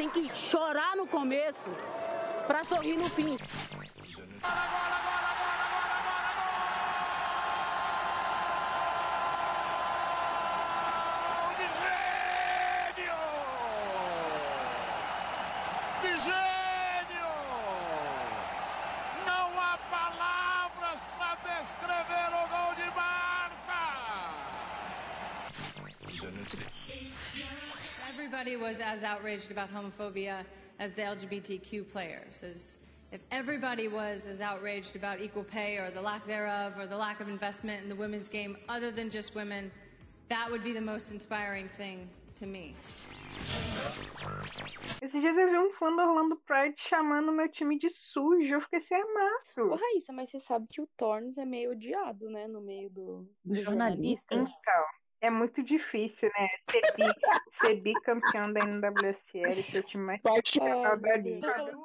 tem que chorar no começo para sorrir no fim. Outraged about homophobia as the LGBTQ players. As if everybody was as outraged about equal pay or the lack thereof or the lack of investment in the women's game other than just women, that would be the most inspiring thing to me. Esses dias eu vi um fã do Orlando Pride chamando meu time de sujo. Eu fiquei sem amar. Ô, Raíssa, mas você sabe que o Torns é meio odiado, né? No meio do, dos jornalistas. jornalistas. Então, é muito difícil, né? Ser, bi, ser bicampeão da NWSL ser o time mais disputado da liga.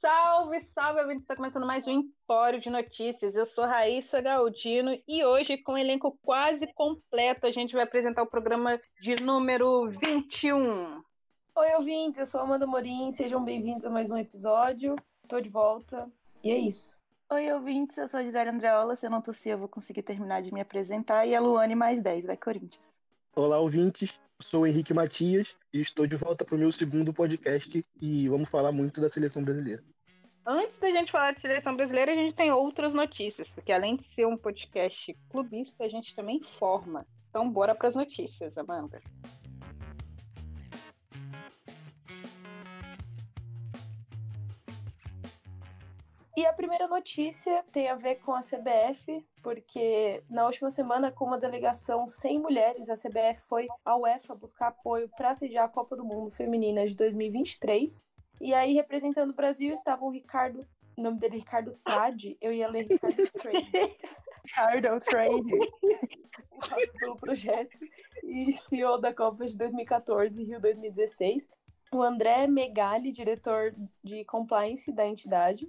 Salve, salve, ouvintes! Está começando mais um Empório de Notícias. Eu sou Raíssa Galdino e hoje, com o elenco quase completo, a gente vai apresentar o programa de número 21. Oi, ouvintes, eu sou a Amanda Morim, sejam bem-vindos a mais um episódio. Tô de volta e é isso. Oi, ouvintes, eu sou a Gisele Andreola. Se eu não tossir, eu vou conseguir terminar de me apresentar. E a Luane mais 10, vai Corinthians. Olá, ouvintes. Sou o Henrique Matias e estou de volta para o meu segundo podcast e vamos falar muito da seleção brasileira. Antes da gente falar de seleção brasileira, a gente tem outras notícias, porque além de ser um podcast clubista, a gente também forma. Então, bora para as notícias, Amanda. E a primeira notícia tem a ver com a CBF, porque na última semana, com uma delegação sem mulheres, a CBF foi à UEFA buscar apoio para sediar a Copa do Mundo Feminina de 2023. E aí, representando o Brasil, estavam o Ricardo, o nome dele é Ricardo Trade, eu ia ler Ricardo Trade. Ricardo Trade. pelo projeto e CEO da Copa de 2014 Rio 2016. O André Megali, diretor de compliance da entidade,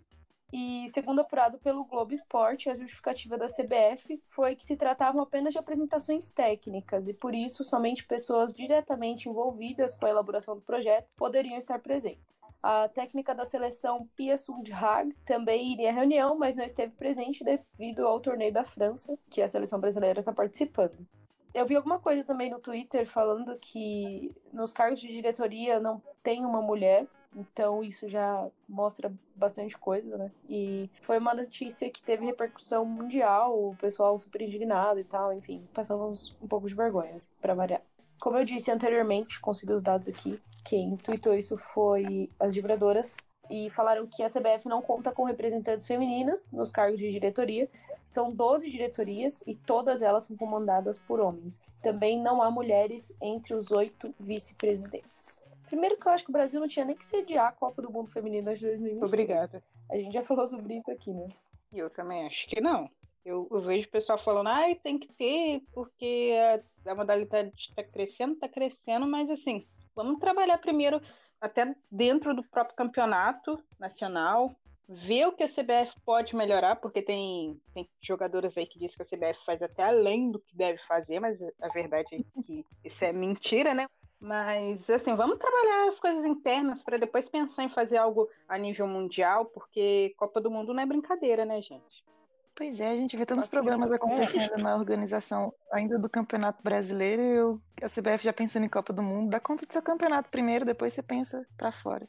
e, segundo apurado pelo Globo Esporte, a justificativa da CBF foi que se tratavam apenas de apresentações técnicas e, por isso, somente pessoas diretamente envolvidas com a elaboração do projeto poderiam estar presentes. A técnica da seleção Pia Sundhag também iria à reunião, mas não esteve presente devido ao torneio da França, que a seleção brasileira está participando. Eu vi alguma coisa também no Twitter falando que nos cargos de diretoria não tem uma mulher, então isso já mostra bastante coisa, né? E foi uma notícia que teve repercussão mundial, o pessoal super indignado e tal, enfim, passamos um pouco de vergonha, para variar. Como eu disse anteriormente, consegui os dados aqui. Quem tweetou isso foi as vibradoras e falaram que a CBF não conta com representantes femininas nos cargos de diretoria. São 12 diretorias e todas elas são comandadas por homens. Também não há mulheres entre os oito vice-presidentes. Primeiro que eu acho que o Brasil não tinha nem que sediar a Copa do Mundo Feminino de 2020. Obrigada. A gente já falou sobre isso aqui, né? Eu também acho que não. Eu, eu vejo o pessoal falando, ai, tem que ter, porque a, a modalidade está crescendo, está crescendo, mas assim, vamos trabalhar primeiro até dentro do próprio campeonato nacional, ver o que a CBF pode melhorar, porque tem, tem jogadores aí que dizem que a CBF faz até além do que deve fazer, mas a verdade é que isso é mentira, né? Mas, assim, vamos trabalhar as coisas internas para depois pensar em fazer algo a nível mundial, porque Copa do Mundo não é brincadeira, né, gente? Pois é, a gente vê tantos problemas acontecendo na organização ainda do Campeonato Brasileiro e eu, a CBF já pensando em Copa do Mundo. Dá conta do seu campeonato primeiro, depois você pensa para fora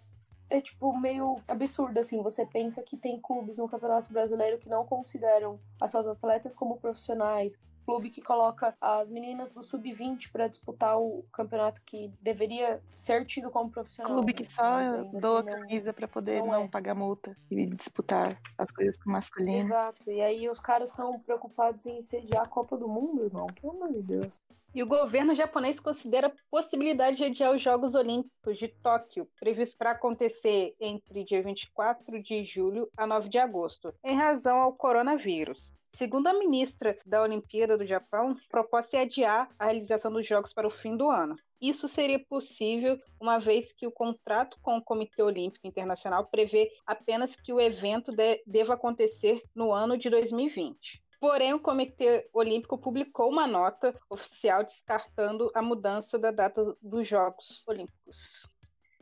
é tipo meio absurdo assim. Você pensa que tem clubes no Campeonato Brasileiro que não consideram as suas atletas como profissionais, clube que coloca as meninas do sub-20 para disputar o campeonato que deveria ser tido como profissional. Clube que só assim, doa assim, camisa para poder não, não é. pagar multa e disputar as coisas com masculino. Exato. E aí os caras estão preocupados em sediar a Copa do Mundo, irmão. Pelo amor de Deus. E o governo japonês considera a possibilidade de adiar os Jogos Olímpicos de Tóquio, previstos para acontecer entre dia 24 de julho a 9 de agosto, em razão ao coronavírus. Segundo a ministra da Olimpíada do Japão, a proposta é adiar a realização dos Jogos para o fim do ano. Isso seria possível uma vez que o contrato com o Comitê Olímpico Internacional prevê apenas que o evento de deva acontecer no ano de 2020. Porém, o Comitê Olímpico publicou uma nota oficial descartando a mudança da data dos Jogos Olímpicos.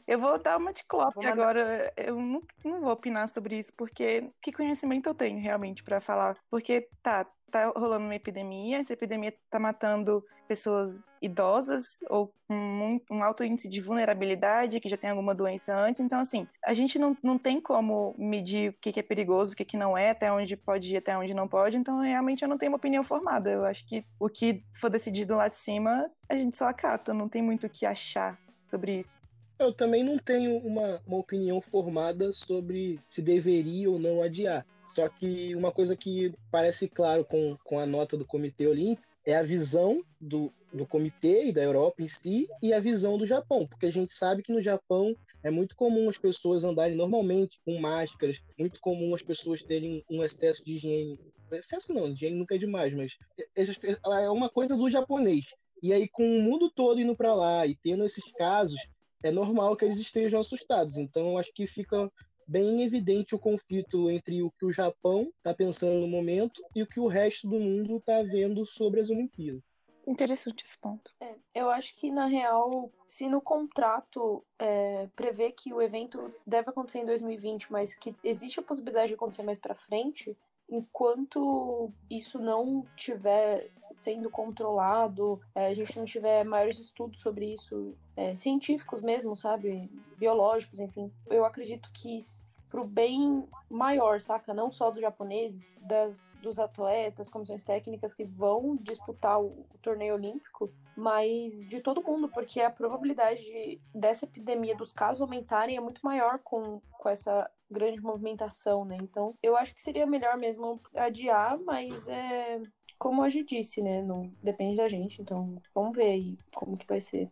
Eu vou dar uma de Klopp agora. Eu não, não vou opinar sobre isso, porque que conhecimento eu tenho realmente para falar? Porque tá, tá rolando uma epidemia, essa epidemia tá matando pessoas idosas ou com um, um, alto índice de vulnerabilidade, que já tem alguma doença antes. Então, assim, a gente não, não tem como medir o que, que é perigoso, o que, que não é, até onde pode ir, até onde não pode. Então, realmente, eu não tenho uma opinião formada. Eu acho que o que for decidido lá de cima, a gente só acata. Não tem muito o que achar sobre isso. Eu também não tenho uma, uma opinião formada sobre se deveria ou não adiar. Só que uma coisa que parece claro com, com a nota do Comitê Olímpico é a visão do, do comitê e da Europa em si e a visão do Japão, porque a gente sabe que no Japão é muito comum as pessoas andarem normalmente com máscaras, muito comum as pessoas terem um excesso de higiene. Excesso não, higiene nunca é demais, mas é uma coisa do japonês. E aí, com o mundo todo indo para lá e tendo esses casos, é normal que eles estejam assustados. Então, acho que fica bem evidente o conflito entre o que o Japão está pensando no momento e o que o resto do mundo está vendo sobre as Olimpíadas. Interessante esse ponto. É, eu acho que, na real, se no contrato é, prevê que o evento deve acontecer em 2020, mas que existe a possibilidade de acontecer mais para frente, enquanto isso não tiver sendo controlado, é, a gente não tiver maiores estudos sobre isso, é, científicos mesmo, sabe? Biológicos, enfim, eu acredito que pro bem maior, saca? Não só dos japoneses, das, dos atletas, comissões técnicas que vão disputar o, o torneio olímpico, mas de todo mundo, porque a probabilidade de, dessa epidemia dos casos aumentarem é muito maior com, com essa grande movimentação, né? Então, eu acho que seria melhor mesmo adiar, mas é como a disse, né? Não depende da gente, então vamos ver aí como que vai ser.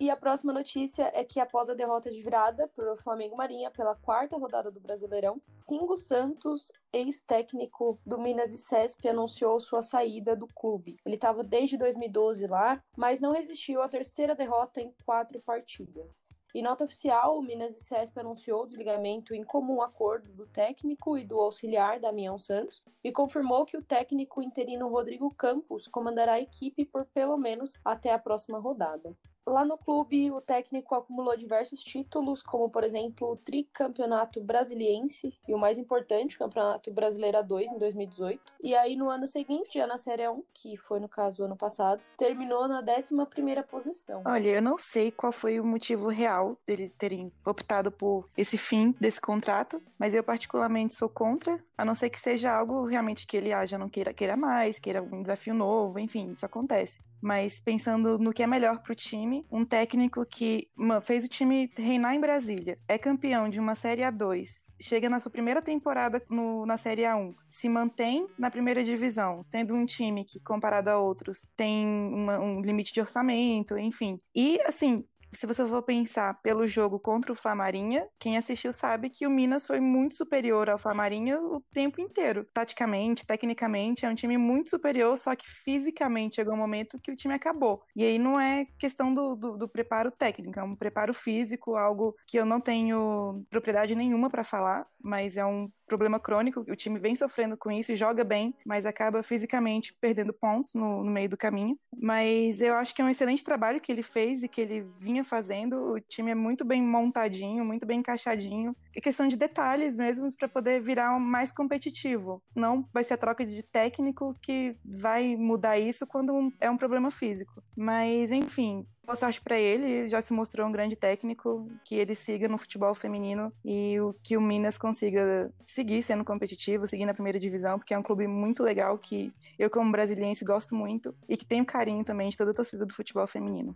E a próxima notícia é que após a derrota de virada para o Flamengo Marinha pela quarta rodada do Brasileirão, Cingo Santos, ex-técnico do Minas e Cesp, anunciou sua saída do clube. Ele estava desde 2012 lá, mas não resistiu à terceira derrota em quatro partidas. Em nota oficial, o Minas e Cesp anunciou o desligamento em comum acordo do técnico e do auxiliar Damião Santos e confirmou que o técnico interino Rodrigo Campos comandará a equipe por pelo menos até a próxima rodada. Lá no clube, o técnico acumulou diversos títulos, como por exemplo o tricampeonato brasiliense e o mais importante, o Campeonato Brasileiro A2 em 2018. E aí no ano seguinte, já na Série 1, que foi no caso ano passado, terminou na 11ª posição. Olha, eu não sei qual foi o motivo real deles terem optado por esse fim desse contrato, mas eu particularmente sou contra, a não ser que seja algo realmente que ele haja não queira, queira mais, queira um desafio novo, enfim, isso acontece mas pensando no que é melhor para o time, um técnico que fez o time reinar em Brasília, é campeão de uma Série A2, chega na sua primeira temporada no, na Série A1, se mantém na primeira divisão, sendo um time que, comparado a outros, tem uma, um limite de orçamento, enfim. E, assim, se você for pensar pelo jogo contra o Flamarinha, quem assistiu sabe que o Minas foi muito superior ao Flamarinha o tempo inteiro. Taticamente, tecnicamente, é um time muito superior, só que fisicamente chegou um momento que o time acabou. E aí não é questão do, do, do preparo técnico, é um preparo físico, algo que eu não tenho propriedade nenhuma para falar, mas é um problema crônico. O time vem sofrendo com isso, joga bem, mas acaba fisicamente perdendo pontos no, no, meio do caminho. Mas eu acho que é um excelente trabalho que ele fez e que ele vinha fazendo. O time é muito bem montadinho, muito bem encaixadinho. É questão de detalhes mesmo para poder virar mais competitivo. Não vai ser a troca de técnico que vai mudar isso quando é um problema físico. Mas, enfim, boa sorte para ele, já se mostrou um grande técnico, que ele siga no futebol feminino e o que o Minas consiga seguir sendo competitivo, seguir na primeira divisão, porque é um clube muito legal que eu como brasiliense gosto muito e que tenho carinho também de toda a torcida do futebol feminino.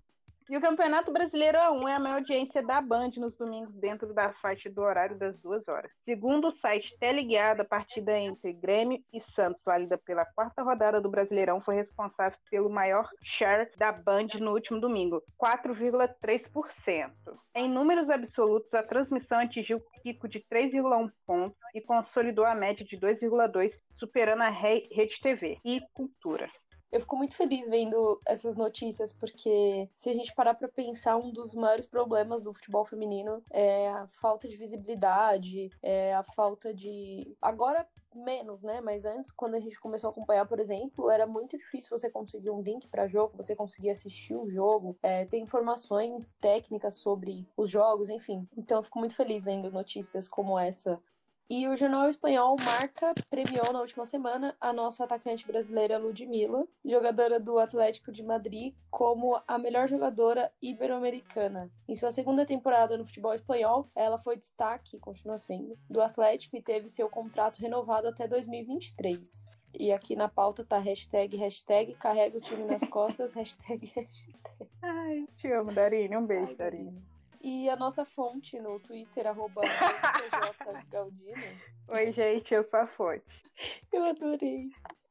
E o Campeonato Brasileiro A1 é a maior audiência da Band nos domingos dentro da faixa do horário das duas horas. Segundo o site Teleguiado, a partida entre Grêmio e Santos, válida pela quarta rodada do Brasileirão, foi responsável pelo maior share da Band no último domingo, 4,3%. Em números absolutos, a transmissão atingiu pico de 3,1 pontos e consolidou a média de 2,2, superando a Rede TV e Cultura. Eu fico muito feliz vendo essas notícias, porque se a gente parar para pensar, um dos maiores problemas do futebol feminino é a falta de visibilidade, é a falta de. Agora, menos, né? Mas antes, quando a gente começou a acompanhar, por exemplo, era muito difícil você conseguir um link para jogo, você conseguir assistir o jogo, é, ter informações técnicas sobre os jogos, enfim. Então, eu fico muito feliz vendo notícias como essa e o jornal espanhol Marca premiou na última semana a nossa atacante brasileira Ludmilla, jogadora do Atlético de Madrid, como a melhor jogadora ibero-americana. Em sua segunda temporada no futebol espanhol, ela foi destaque, continua sendo, do Atlético e teve seu contrato renovado até 2023. E aqui na pauta tá hashtag, hashtag, carrega o time nas costas, hashtag, hashtag. Ai, te amo, Darine. Um beijo, Darine. E a nossa fonte no Twitter, arroba Galdino. Oi, gente, eu sou a fonte. Eu adorei.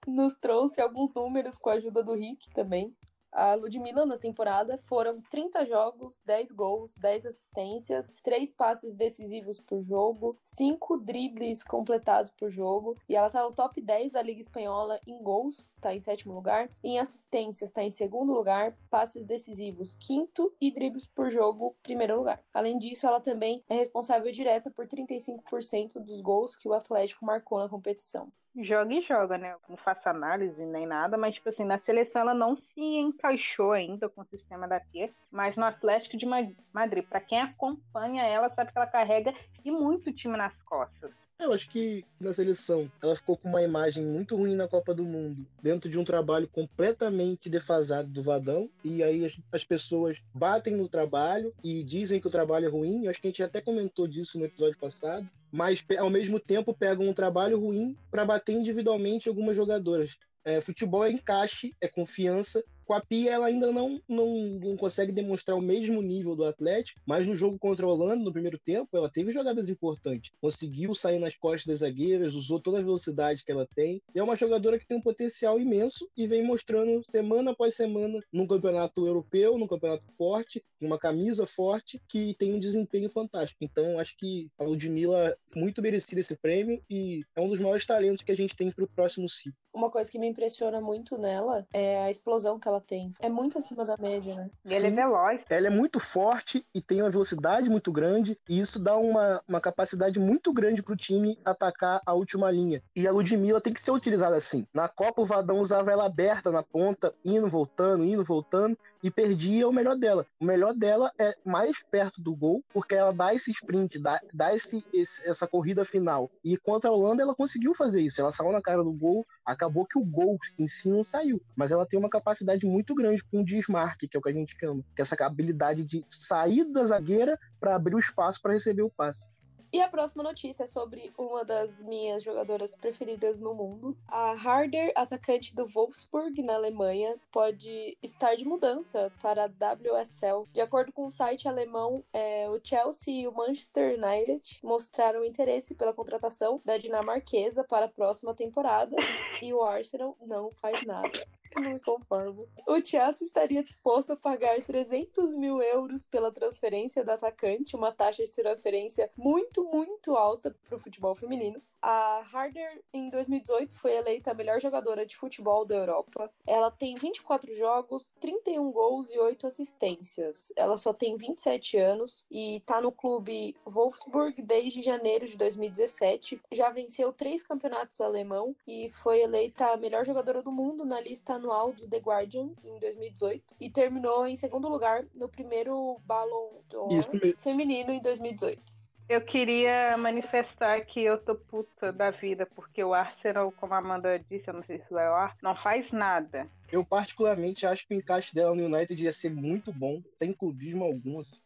Nos trouxe alguns números com a ajuda do Rick também. A Ludmilla na temporada foram 30 jogos, 10 gols, 10 assistências, 3 passes decisivos por jogo, 5 dribles completados por jogo, e ela tá no top 10 da Liga Espanhola em gols, tá em sétimo lugar, em assistências tá em segundo lugar, passes decisivos quinto e dribles por jogo primeiro lugar. Além disso, ela também é responsável direta por 35% dos gols que o Atlético marcou na competição joga e joga, né? Não faço análise nem nada, mas, tipo assim, na seleção ela não se encaixou ainda com o sistema da Tia, mas no Atlético de Madrid, para quem acompanha ela, sabe que ela carrega e muito time nas costas. Eu acho que na seleção ela ficou com uma imagem muito ruim na Copa do Mundo, dentro de um trabalho completamente defasado do Vadão, e aí as, as pessoas batem no trabalho e dizem que o trabalho é ruim. Eu acho que a gente até comentou disso no episódio passado mas ao mesmo tempo pegam um trabalho ruim para bater individualmente algumas jogadoras. É, futebol é encaixe, é confiança, com a Pia, ela ainda não, não, não consegue demonstrar o mesmo nível do Atlético, mas no jogo contra a Holanda, no primeiro tempo, ela teve jogadas importantes. Conseguiu sair nas costas das zagueiras, usou toda a velocidade que ela tem. E é uma jogadora que tem um potencial imenso e vem mostrando semana após semana num campeonato europeu, num campeonato forte, uma camisa forte, que tem um desempenho fantástico. Então, acho que a Ludmilla muito merecida esse prêmio e é um dos maiores talentos que a gente tem para o próximo ciclo. Uma coisa que me impressiona muito nela é a explosão que ela tem. É muito acima da média, né? E ele é veloz. Ela é muito forte e tem uma velocidade muito grande, e isso dá uma, uma capacidade muito grande pro time atacar a última linha. E a Ludmilla tem que ser utilizada assim. Na Copa, o Vadão usava ela aberta na ponta, indo, voltando, indo, voltando, e perdia o melhor dela. O melhor dela é mais perto do gol, porque ela dá esse sprint, dá, dá esse, esse, essa corrida final. E contra a Holanda, ela conseguiu fazer isso. Ela saiu na cara do gol, acabou que o gol em si não saiu, mas ela tem uma capacidade muito grande com um desmarque, que é o que a gente chama, que é essa habilidade de sair da zagueira para abrir o espaço para receber o passe. E a próxima notícia é sobre uma das minhas jogadoras preferidas no mundo. A Harder, atacante do Wolfsburg, na Alemanha, pode estar de mudança para a WSL. De acordo com o site alemão, é, o Chelsea e o Manchester United mostraram interesse pela contratação da dinamarquesa para a próxima temporada e o Arsenal não faz nada. Não me conformo. O Chelsea estaria disposto a pagar 300 mil euros pela transferência da atacante, uma taxa de transferência muito, muito alta para o futebol feminino. A Harder, em 2018, foi eleita a melhor jogadora de futebol da Europa. Ela tem 24 jogos, 31 gols e 8 assistências. Ela só tem 27 anos e está no clube Wolfsburg desde janeiro de 2017. Já venceu três campeonatos alemão e foi eleita a melhor jogadora do mundo na lista anual do The Guardian em 2018 e terminou em segundo lugar no primeiro Ballon d'Or feminino em 2018. Eu queria manifestar que eu tô puta da vida, porque o Arsenal, como a Amanda disse, eu não sei se vai ao ar, não faz nada. Eu particularmente acho que o encaixe dela no United ia ser muito bom, sem clubismo algum. Assim.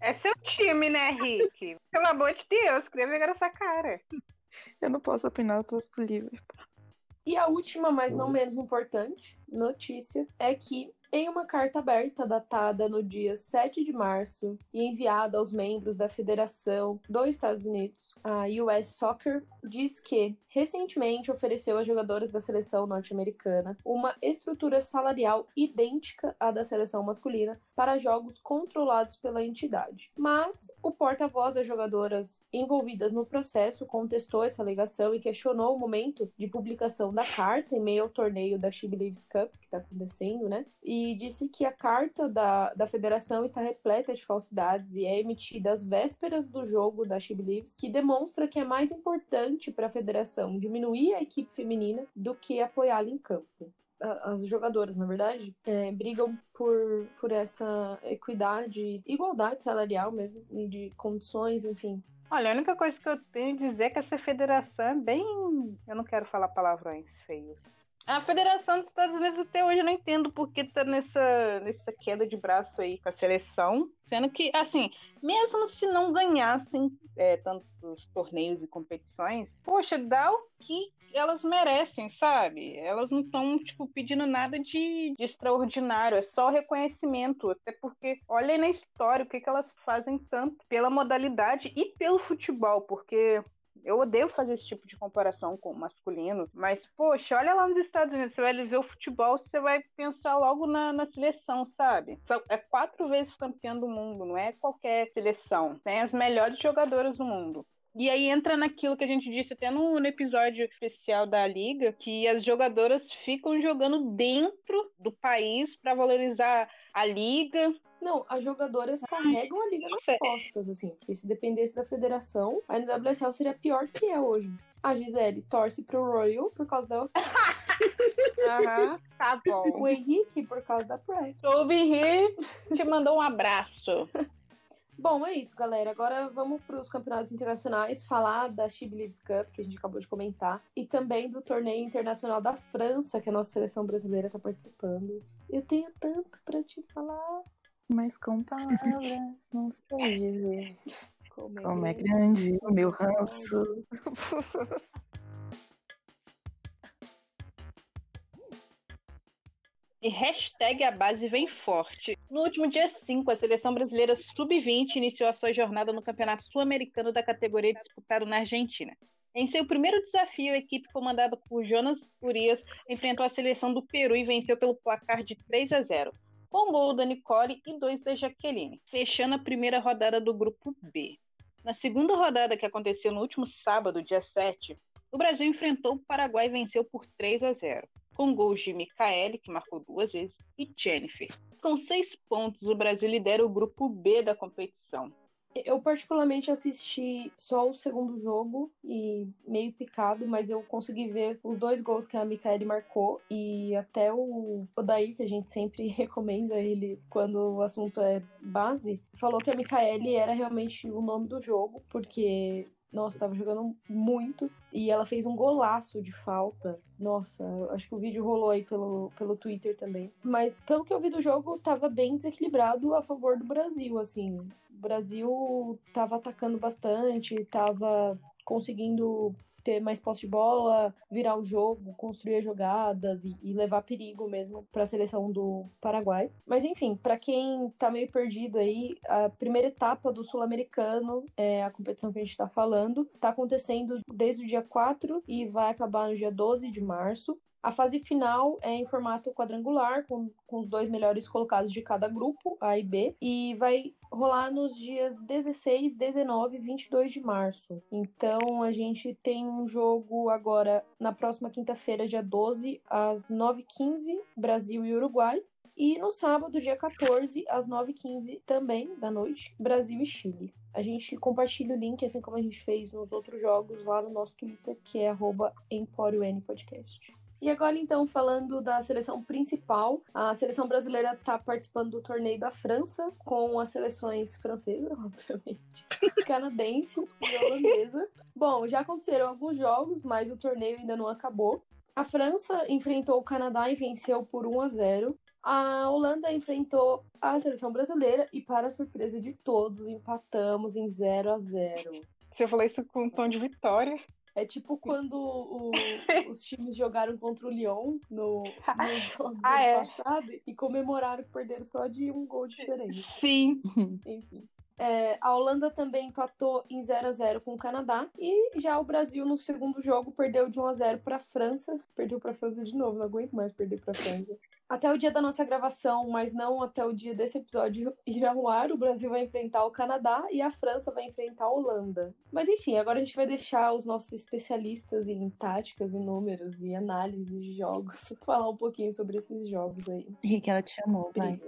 É seu time, né, Rick? Pelo amor de Deus, queria ver essa cara. Eu não posso opinar, eu torço pro Liverpool. E a última, mas não menos importante, notícia é que em uma carta aberta datada no dia 7 de março e enviada aos membros da Federação dos Estados Unidos, a US Soccer diz que recentemente ofereceu às jogadoras da seleção norte-americana uma estrutura salarial idêntica à da seleção masculina para jogos controlados pela entidade. Mas o porta-voz das jogadoras envolvidas no processo contestou essa alegação e questionou o momento de publicação da carta em meio ao torneio da She Believes Cup que está acontecendo, né? E disse que a carta da, da federação está repleta de falsidades e é emitida às vésperas do jogo da She Believes, que demonstra que é mais importante para a federação diminuir a equipe feminina do que apoiá-la em campo as jogadoras, na verdade, é, brigam por, por essa equidade, igualdade salarial mesmo, e de condições, enfim. Olha, a única coisa que eu tenho a dizer é que essa federação é bem. Eu não quero falar palavrões feios. A Federação dos Estados Unidos até hoje eu não entendo por que tá nessa, nessa queda de braço aí com a seleção. Sendo que, assim, mesmo se não ganhassem é, tantos torneios e competições, poxa, dá o que elas merecem, sabe? Elas não estão, tipo, pedindo nada de, de, extraordinário, é só reconhecimento. Até porque, olha na história o que, que elas fazem tanto pela modalidade e pelo futebol, porque eu odeio fazer esse tipo de comparação com o masculino, mas, poxa, olha lá nos Estados Unidos, você vai ver o futebol, você vai pensar logo na, na seleção, sabe? É quatro vezes campeão do mundo, não é qualquer seleção. Tem as melhores jogadoras do mundo. E aí entra naquilo que a gente disse até no, no, episódio especial da liga, que as jogadoras ficam jogando dentro do país para valorizar a liga. Não, as jogadoras carregam a liga nas costas, assim. Porque se dependesse da federação, a NWSL seria pior que é hoje. A Gisele torce pro Royal por causa da. Aham, tá bom. O Henrique por causa da Press. O Henrique te mandou um abraço. Bom, é isso, galera. Agora vamos para os campeonatos internacionais, falar da She Believes Cup, que a gente acabou de comentar, e também do torneio internacional da França, que a nossa seleção brasileira está participando. Eu tenho tanto para te falar. Mas com palavras não sei dizer. Como é, Como é grande o meu ranço. E hashtag a base vem forte. No último dia 5, a seleção brasileira sub-20 iniciou a sua jornada no Campeonato Sul-Americano da categoria disputado na Argentina. Em seu primeiro desafio, a equipe comandada por Jonas Urias enfrentou a seleção do Peru e venceu pelo placar de 3 a 0, com gol da Nicole e dois da Jaqueline, fechando a primeira rodada do grupo B. Na segunda rodada, que aconteceu no último sábado, dia 7, o Brasil enfrentou o Paraguai e venceu por 3 a 0 com gols de Micaele, que marcou duas vezes, e Jennifer. Com seis pontos, o Brasil lidera o grupo B da competição. Eu particularmente assisti só o segundo jogo e meio picado, mas eu consegui ver os dois gols que a Micaele marcou e até o Odair, que a gente sempre recomenda ele quando o assunto é base, falou que a Micaele era realmente o nome do jogo, porque nossa, tava jogando muito. E ela fez um golaço de falta. Nossa, acho que o vídeo rolou aí pelo, pelo Twitter também. Mas pelo que eu vi do jogo, tava bem desequilibrado a favor do Brasil, assim. O Brasil tava atacando bastante, tava conseguindo ter mais posse de bola, virar o jogo, construir jogadas e, e levar perigo mesmo para a seleção do Paraguai. Mas enfim, para quem tá meio perdido aí, a primeira etapa do Sul-Americano, é a competição que a gente está falando, tá acontecendo desde o dia 4 e vai acabar no dia 12 de março. A fase final é em formato quadrangular, com, com os dois melhores colocados de cada grupo, A e B, e vai rolar nos dias 16, 19 e 22 de março. Então a gente tem um jogo agora na próxima quinta-feira, dia 12, às 9h15, Brasil e Uruguai. E no sábado, dia 14, às 9h15 também da noite, Brasil e Chile. A gente compartilha o link, assim como a gente fez nos outros jogos, lá no nosso Twitter, que é arroba Podcast. E agora, então, falando da seleção principal, a seleção brasileira está participando do torneio da França, com as seleções francesa, obviamente, canadense e holandesa. Bom, já aconteceram alguns jogos, mas o torneio ainda não acabou. A França enfrentou o Canadá e venceu por 1 a 0. A Holanda enfrentou a seleção brasileira e, para surpresa de todos, empatamos em 0 a 0. Você falou isso com um tom de vitória. É tipo quando o, os times jogaram contra o Lyon no, no jogo ah, é. passado e comemoraram que perderam só de um gol diferente. Sim. Enfim. É, a Holanda também empatou em 0 a 0 com o Canadá. E já o Brasil, no segundo jogo, perdeu de 1 a 0 para a França. Perdeu para a França de novo, não aguento mais perder para a França. Até o dia da nossa gravação, mas não até o dia desse episódio ir ao ar, o Brasil vai enfrentar o Canadá e a França vai enfrentar a Holanda. Mas enfim, agora a gente vai deixar os nossos especialistas em táticas e números e análise de jogos falar um pouquinho sobre esses jogos aí. Henrique, ela te chamou, vai.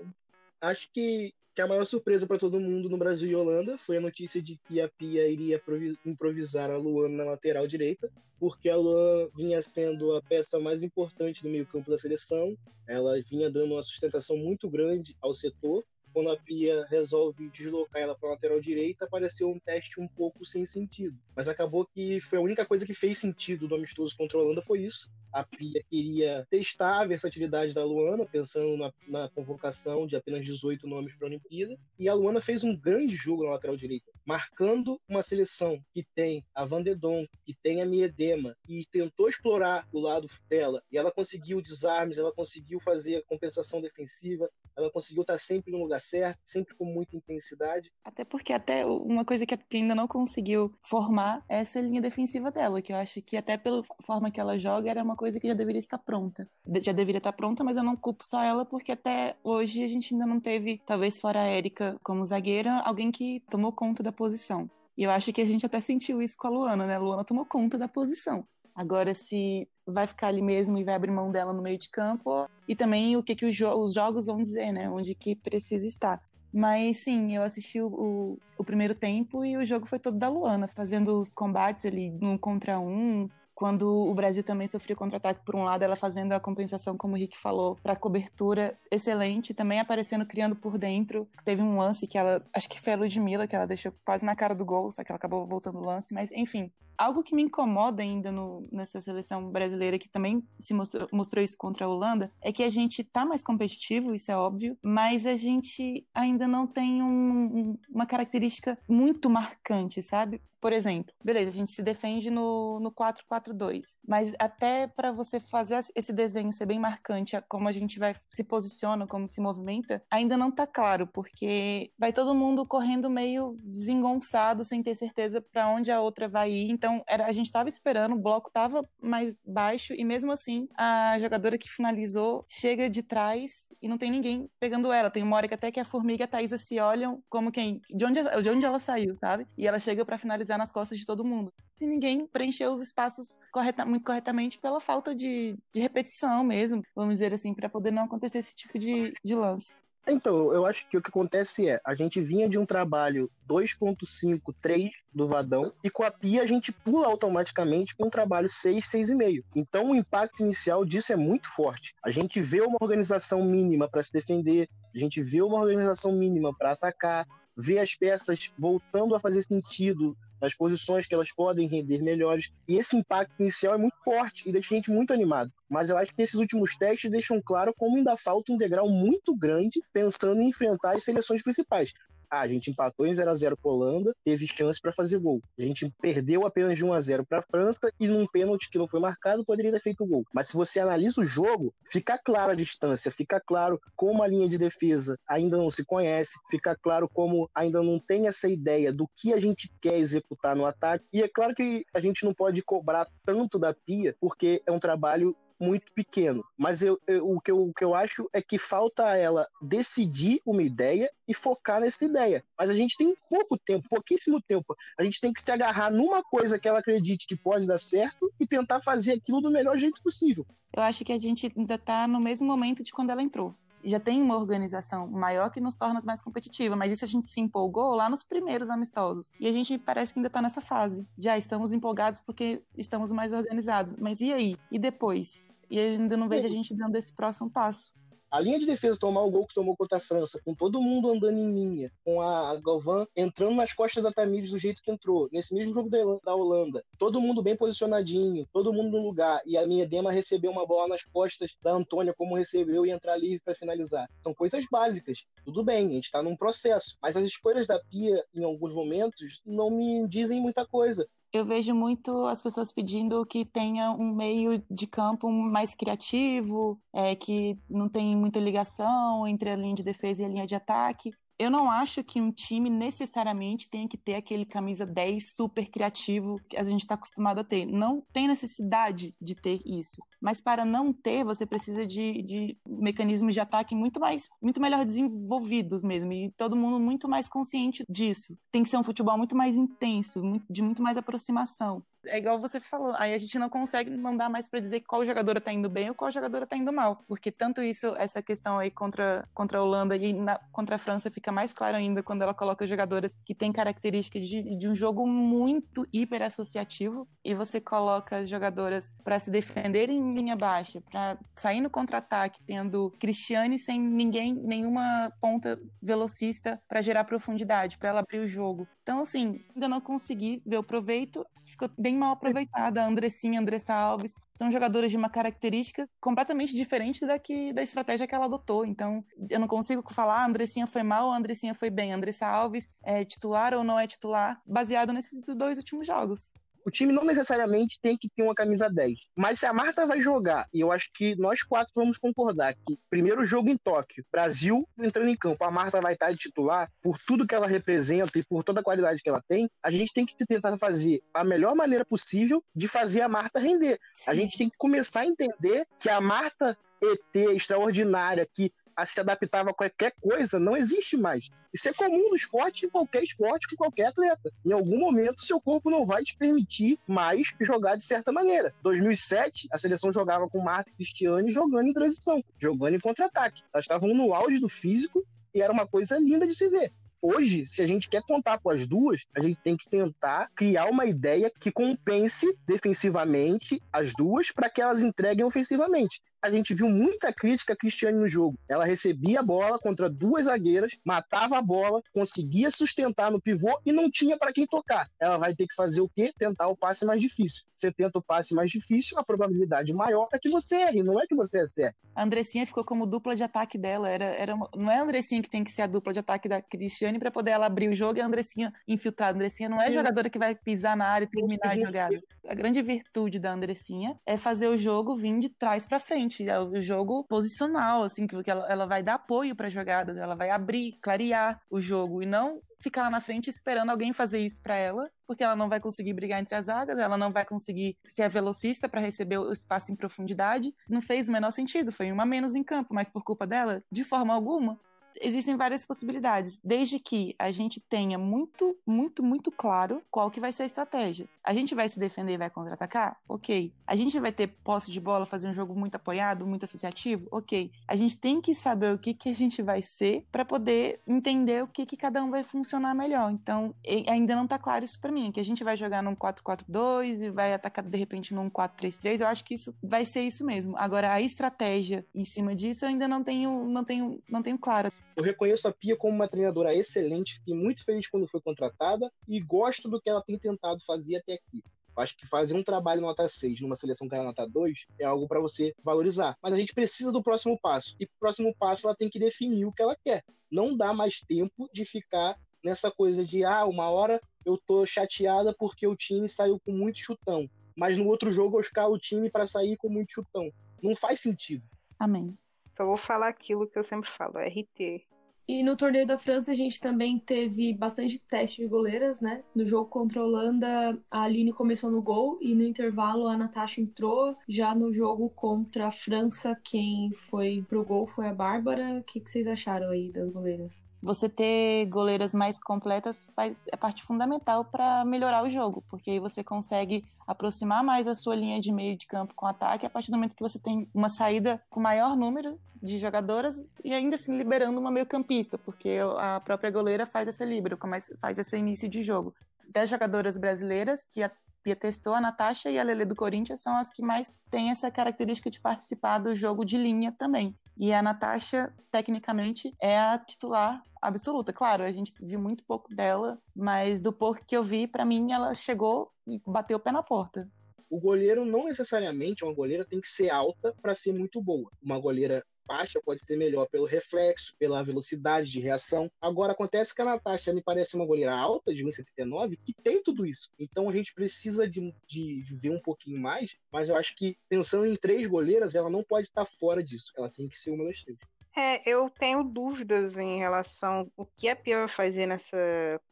Acho que que a maior surpresa para todo mundo no Brasil e Holanda foi a notícia de que a Pia iria improvisar a Luana na lateral direita, porque a Luana vinha sendo a peça mais importante do meio-campo da seleção. Ela vinha dando uma sustentação muito grande ao setor. Quando a Pia resolve deslocar ela para a lateral direita, pareceu um teste um pouco sem sentido. Mas acabou que foi a única coisa que fez sentido do amistoso contra a Holanda foi isso a Pia queria testar a versatilidade da Luana, pensando na, na convocação de apenas 18 nomes para a Olimpíada. E a Luana fez um grande jogo na lateral direita, marcando uma seleção que tem a Van de Donk, que tem a Miedema, e tentou explorar o lado dela. E ela conseguiu desarmes, ela conseguiu fazer a compensação defensiva, ela conseguiu estar sempre no lugar certo, sempre com muita intensidade. Até porque até uma coisa que ainda não conseguiu formar é essa linha defensiva dela, que eu acho que até pela forma que ela joga era uma coisa que já deveria estar pronta. Já deveria estar pronta, mas eu não culpo só ela, porque até hoje a gente ainda não teve, talvez fora a Érica como zagueira, alguém que tomou conta da posição. E eu acho que a gente até sentiu isso com a Luana, né? A Luana tomou conta da posição. Agora, se vai ficar ali mesmo e vai abrir mão dela no meio de campo, e também o que, que os, jo os jogos vão dizer, né? Onde que precisa estar. Mas sim, eu assisti o, o, o, primeiro tempo e o jogo foi todo da Luana, fazendo os combates ali um contra um, quando o Brasil também sofreu contra-ataque por um lado, ela fazendo a compensação, como o Rick falou, para cobertura excelente, também aparecendo criando por dentro. Teve um lance que ela, acho que foi a Ludmilla, que ela deixou quase na cara do gol, só que ela acabou voltando o lance, mas enfim. Algo que me incomoda ainda no, nessa seleção brasileira, que também se mostrou, mostrou isso contra a Holanda, é que a gente tá mais competitivo, isso é óbvio, mas a gente ainda não tem um, um, uma característica muito marcante, sabe? Por exemplo, beleza, a gente se defende no, no 4-4-2, mas até para você fazer esse desenho ser bem marcante, como a gente vai se posiciona, como se movimenta, ainda não tá claro, porque vai todo mundo correndo meio desengonçado, sem ter certeza para onde a outra vai ir. Então, era, a gente tava esperando, o bloco tava mais baixo, e mesmo assim, a jogadora que finalizou chega de trás e não tem ninguém pegando ela. Tem uma hora que até que a formiga e a Thaisa se olham como quem. De onde, de onde ela saiu, sabe? E ela chega para finalizar nas costas de todo mundo. E ninguém preencheu os espaços correta, muito corretamente pela falta de, de repetição mesmo, vamos dizer assim, para poder não acontecer esse tipo de, de lance. Então, eu acho que o que acontece é, a gente vinha de um trabalho 2.5, 3 do Vadão, e com a Pia a gente pula automaticamente para um trabalho 6, 6,5. Então o impacto inicial disso é muito forte. A gente vê uma organização mínima para se defender, a gente vê uma organização mínima para atacar, vê as peças voltando a fazer sentido nas posições que elas podem render melhores. E esse impacto inicial é muito forte e deixa a gente muito animado. Mas eu acho que esses últimos testes deixam claro como ainda falta um degrau muito grande pensando em enfrentar as seleções principais. Ah, a gente empatou em 0 a 0 com a Holanda, teve chance para fazer gol. A gente perdeu apenas de 1 a 0 para a França e num pênalti que não foi marcado poderia ter feito gol. Mas se você analisa o jogo, fica claro a distância, fica claro como a linha de defesa ainda não se conhece, fica claro como ainda não tem essa ideia do que a gente quer executar no ataque. E é claro que a gente não pode cobrar tanto da Pia, porque é um trabalho muito pequeno. Mas eu, eu, o, que eu, o que eu acho é que falta a ela decidir uma ideia e focar nessa ideia. Mas a gente tem pouco tempo, pouquíssimo tempo. A gente tem que se agarrar numa coisa que ela acredite que pode dar certo e tentar fazer aquilo do melhor jeito possível. Eu acho que a gente ainda está no mesmo momento de quando ela entrou já tem uma organização maior que nos torna mais competitiva, mas isso a gente se empolgou lá nos primeiros amistosos. E a gente parece que ainda tá nessa fase. Já estamos empolgados porque estamos mais organizados. Mas e aí? E depois? E ainda não vejo a gente dando esse próximo passo. A linha de defesa tomar o gol que tomou contra a França, com todo mundo andando em linha, com a Galvão entrando nas costas da Tamires do jeito que entrou, nesse mesmo jogo da Holanda, todo mundo bem posicionadinho, todo mundo no lugar, e a minha Dema recebeu uma bola nas costas da Antônia, como recebeu, e entrar livre para finalizar. São coisas básicas. Tudo bem, a gente está num processo, mas as escolhas da Pia, em alguns momentos, não me dizem muita coisa eu vejo muito as pessoas pedindo que tenha um meio de campo mais criativo, é, que não tem muita ligação entre a linha de defesa e a linha de ataque. Eu não acho que um time necessariamente tenha que ter aquele camisa 10 super criativo que a gente está acostumado a ter. Não tem necessidade de ter isso. Mas para não ter, você precisa de, de mecanismos de ataque muito mais, muito melhor desenvolvidos mesmo. E todo mundo muito mais consciente disso. Tem que ser um futebol muito mais intenso, de muito mais aproximação é igual você falou, aí a gente não consegue mandar mais para dizer qual jogadora tá indo bem ou qual jogadora tá indo mal, porque tanto isso, essa questão aí contra, contra a Holanda e na, contra a França fica mais claro ainda quando ela coloca jogadoras que têm características de, de um jogo muito hiper associativo e você coloca as jogadoras para se defender em linha baixa, para sair no contra-ataque, tendo Cristiane sem ninguém, nenhuma ponta velocista para gerar profundidade, para ela abrir o jogo. Então, assim, ainda não consegui ver o proveito, ficou bem mal aproveitada. A Andressinha, Andressa Alves, são jogadoras de uma característica completamente diferente da, que, da estratégia que ela adotou. Então, eu não consigo falar a Andressinha foi mal ou a Andressinha foi bem. A Andressa Alves é titular ou não é titular, baseado nesses dois últimos jogos o time não necessariamente tem que ter uma camisa 10. Mas se a Marta vai jogar, e eu acho que nós quatro vamos concordar que primeiro jogo em Tóquio, Brasil entrando em campo, a Marta vai estar de titular, por tudo que ela representa e por toda a qualidade que ela tem, a gente tem que tentar fazer a melhor maneira possível de fazer a Marta render. Sim. A gente tem que começar a entender que a Marta ET extraordinária, que se adaptava a qualquer coisa, não existe mais. Isso é comum no esporte, em qualquer esporte, com qualquer atleta. Em algum momento, seu corpo não vai te permitir mais jogar de certa maneira. 2007, a seleção jogava com Marta e Cristiane jogando em transição, jogando em contra-ataque. Elas estavam no auge do físico e era uma coisa linda de se ver. Hoje, se a gente quer contar com as duas, a gente tem que tentar criar uma ideia que compense defensivamente as duas para que elas entreguem ofensivamente a gente viu muita crítica a Cristiane no jogo. Ela recebia a bola contra duas zagueiras, matava a bola, conseguia sustentar no pivô e não tinha para quem tocar. Ela vai ter que fazer o quê? Tentar o passe mais difícil. Você tenta o passe mais difícil, a probabilidade maior é que você erre, não é que você acerte. A Andressinha ficou como dupla de ataque dela. Era, era. Não é a Andressinha que tem que ser a dupla de ataque da Cristiane para poder ela abrir o jogo e a Andressinha infiltrada. A Andressinha não é jogadora que vai pisar na área e terminar a jogada. A grande virtude da Andressinha é fazer o jogo vir de trás para frente é o jogo posicional, assim, que ela, ela vai dar apoio para jogadas, ela vai abrir, clarear o jogo e não ficar lá na frente esperando alguém fazer isso para ela, porque ela não vai conseguir brigar entre as zagas, ela não vai conseguir ser a velocista para receber o espaço em profundidade. Não fez o menor sentido, foi uma menos em campo, mas por culpa dela, de forma alguma, existem várias possibilidades, desde que a gente tenha muito, muito, muito claro qual que vai ser a estratégia. A gente vai se defender e vai contra-atacar? Ok. A gente vai ter posse de bola, fazer um jogo muito apoiado, muito associativo? Ok. A gente tem que saber o que, que a gente vai ser para poder entender o que, que cada um vai funcionar melhor. Então, ainda não tá claro isso para mim, que a gente vai jogar num 4-4-2 e vai atacar de repente num 4-3-3. Eu acho que isso vai ser isso mesmo. Agora, a estratégia em cima disso eu ainda não tenho, não tenho, não tenho clara. Eu reconheço a Pia como uma treinadora excelente, fiquei muito feliz quando foi contratada e gosto do que ela tem tentado fazer até aqui. Eu acho que fazer um trabalho nota 6 numa seleção que era nota 2 é algo para você valorizar. Mas a gente precisa do próximo passo. E o próximo passo ela tem que definir o que ela quer. Não dá mais tempo de ficar nessa coisa de ah, uma hora eu tô chateada porque o time saiu com muito chutão, mas no outro jogo eu escalo o time para sair com muito chutão. Não faz sentido. Amém. Só vou falar aquilo que eu sempre falo, RT. E no torneio da França a gente também teve bastante teste de goleiras, né? No jogo contra a Holanda, a Aline começou no gol e no intervalo a Natasha entrou. Já no jogo contra a França, quem foi pro gol foi a Bárbara. O que, que vocês acharam aí das goleiras? Você ter goleiras mais completas faz, é parte fundamental para melhorar o jogo, porque aí você consegue aproximar mais a sua linha de meio de campo com ataque a partir do momento que você tem uma saída com maior número de jogadoras e ainda assim liberando uma meio-campista, porque a própria goleira faz essa libero, faz esse início de jogo. Das jogadoras brasileiras que Pia testou, a Natasha e a Lele do Corinthians são as que mais têm essa característica de participar do jogo de linha também. E a Natasha, tecnicamente, é a titular absoluta. Claro, a gente viu muito pouco dela, mas do pouco que eu vi, para mim, ela chegou e bateu o pé na porta. O goleiro não necessariamente, uma goleira tem que ser alta para ser muito boa. Uma goleira baixa pode ser melhor pelo reflexo, pela velocidade de reação. Agora, acontece que a Natasha me parece uma goleira alta, de 1,79, que tem tudo isso. Então a gente precisa de, de, de, ver um pouquinho mais, mas eu acho que pensando em três goleiras, ela não pode estar fora disso. Ela tem que ser uma das três. É, eu tenho dúvidas em relação ao que a Pia vai fazer nessa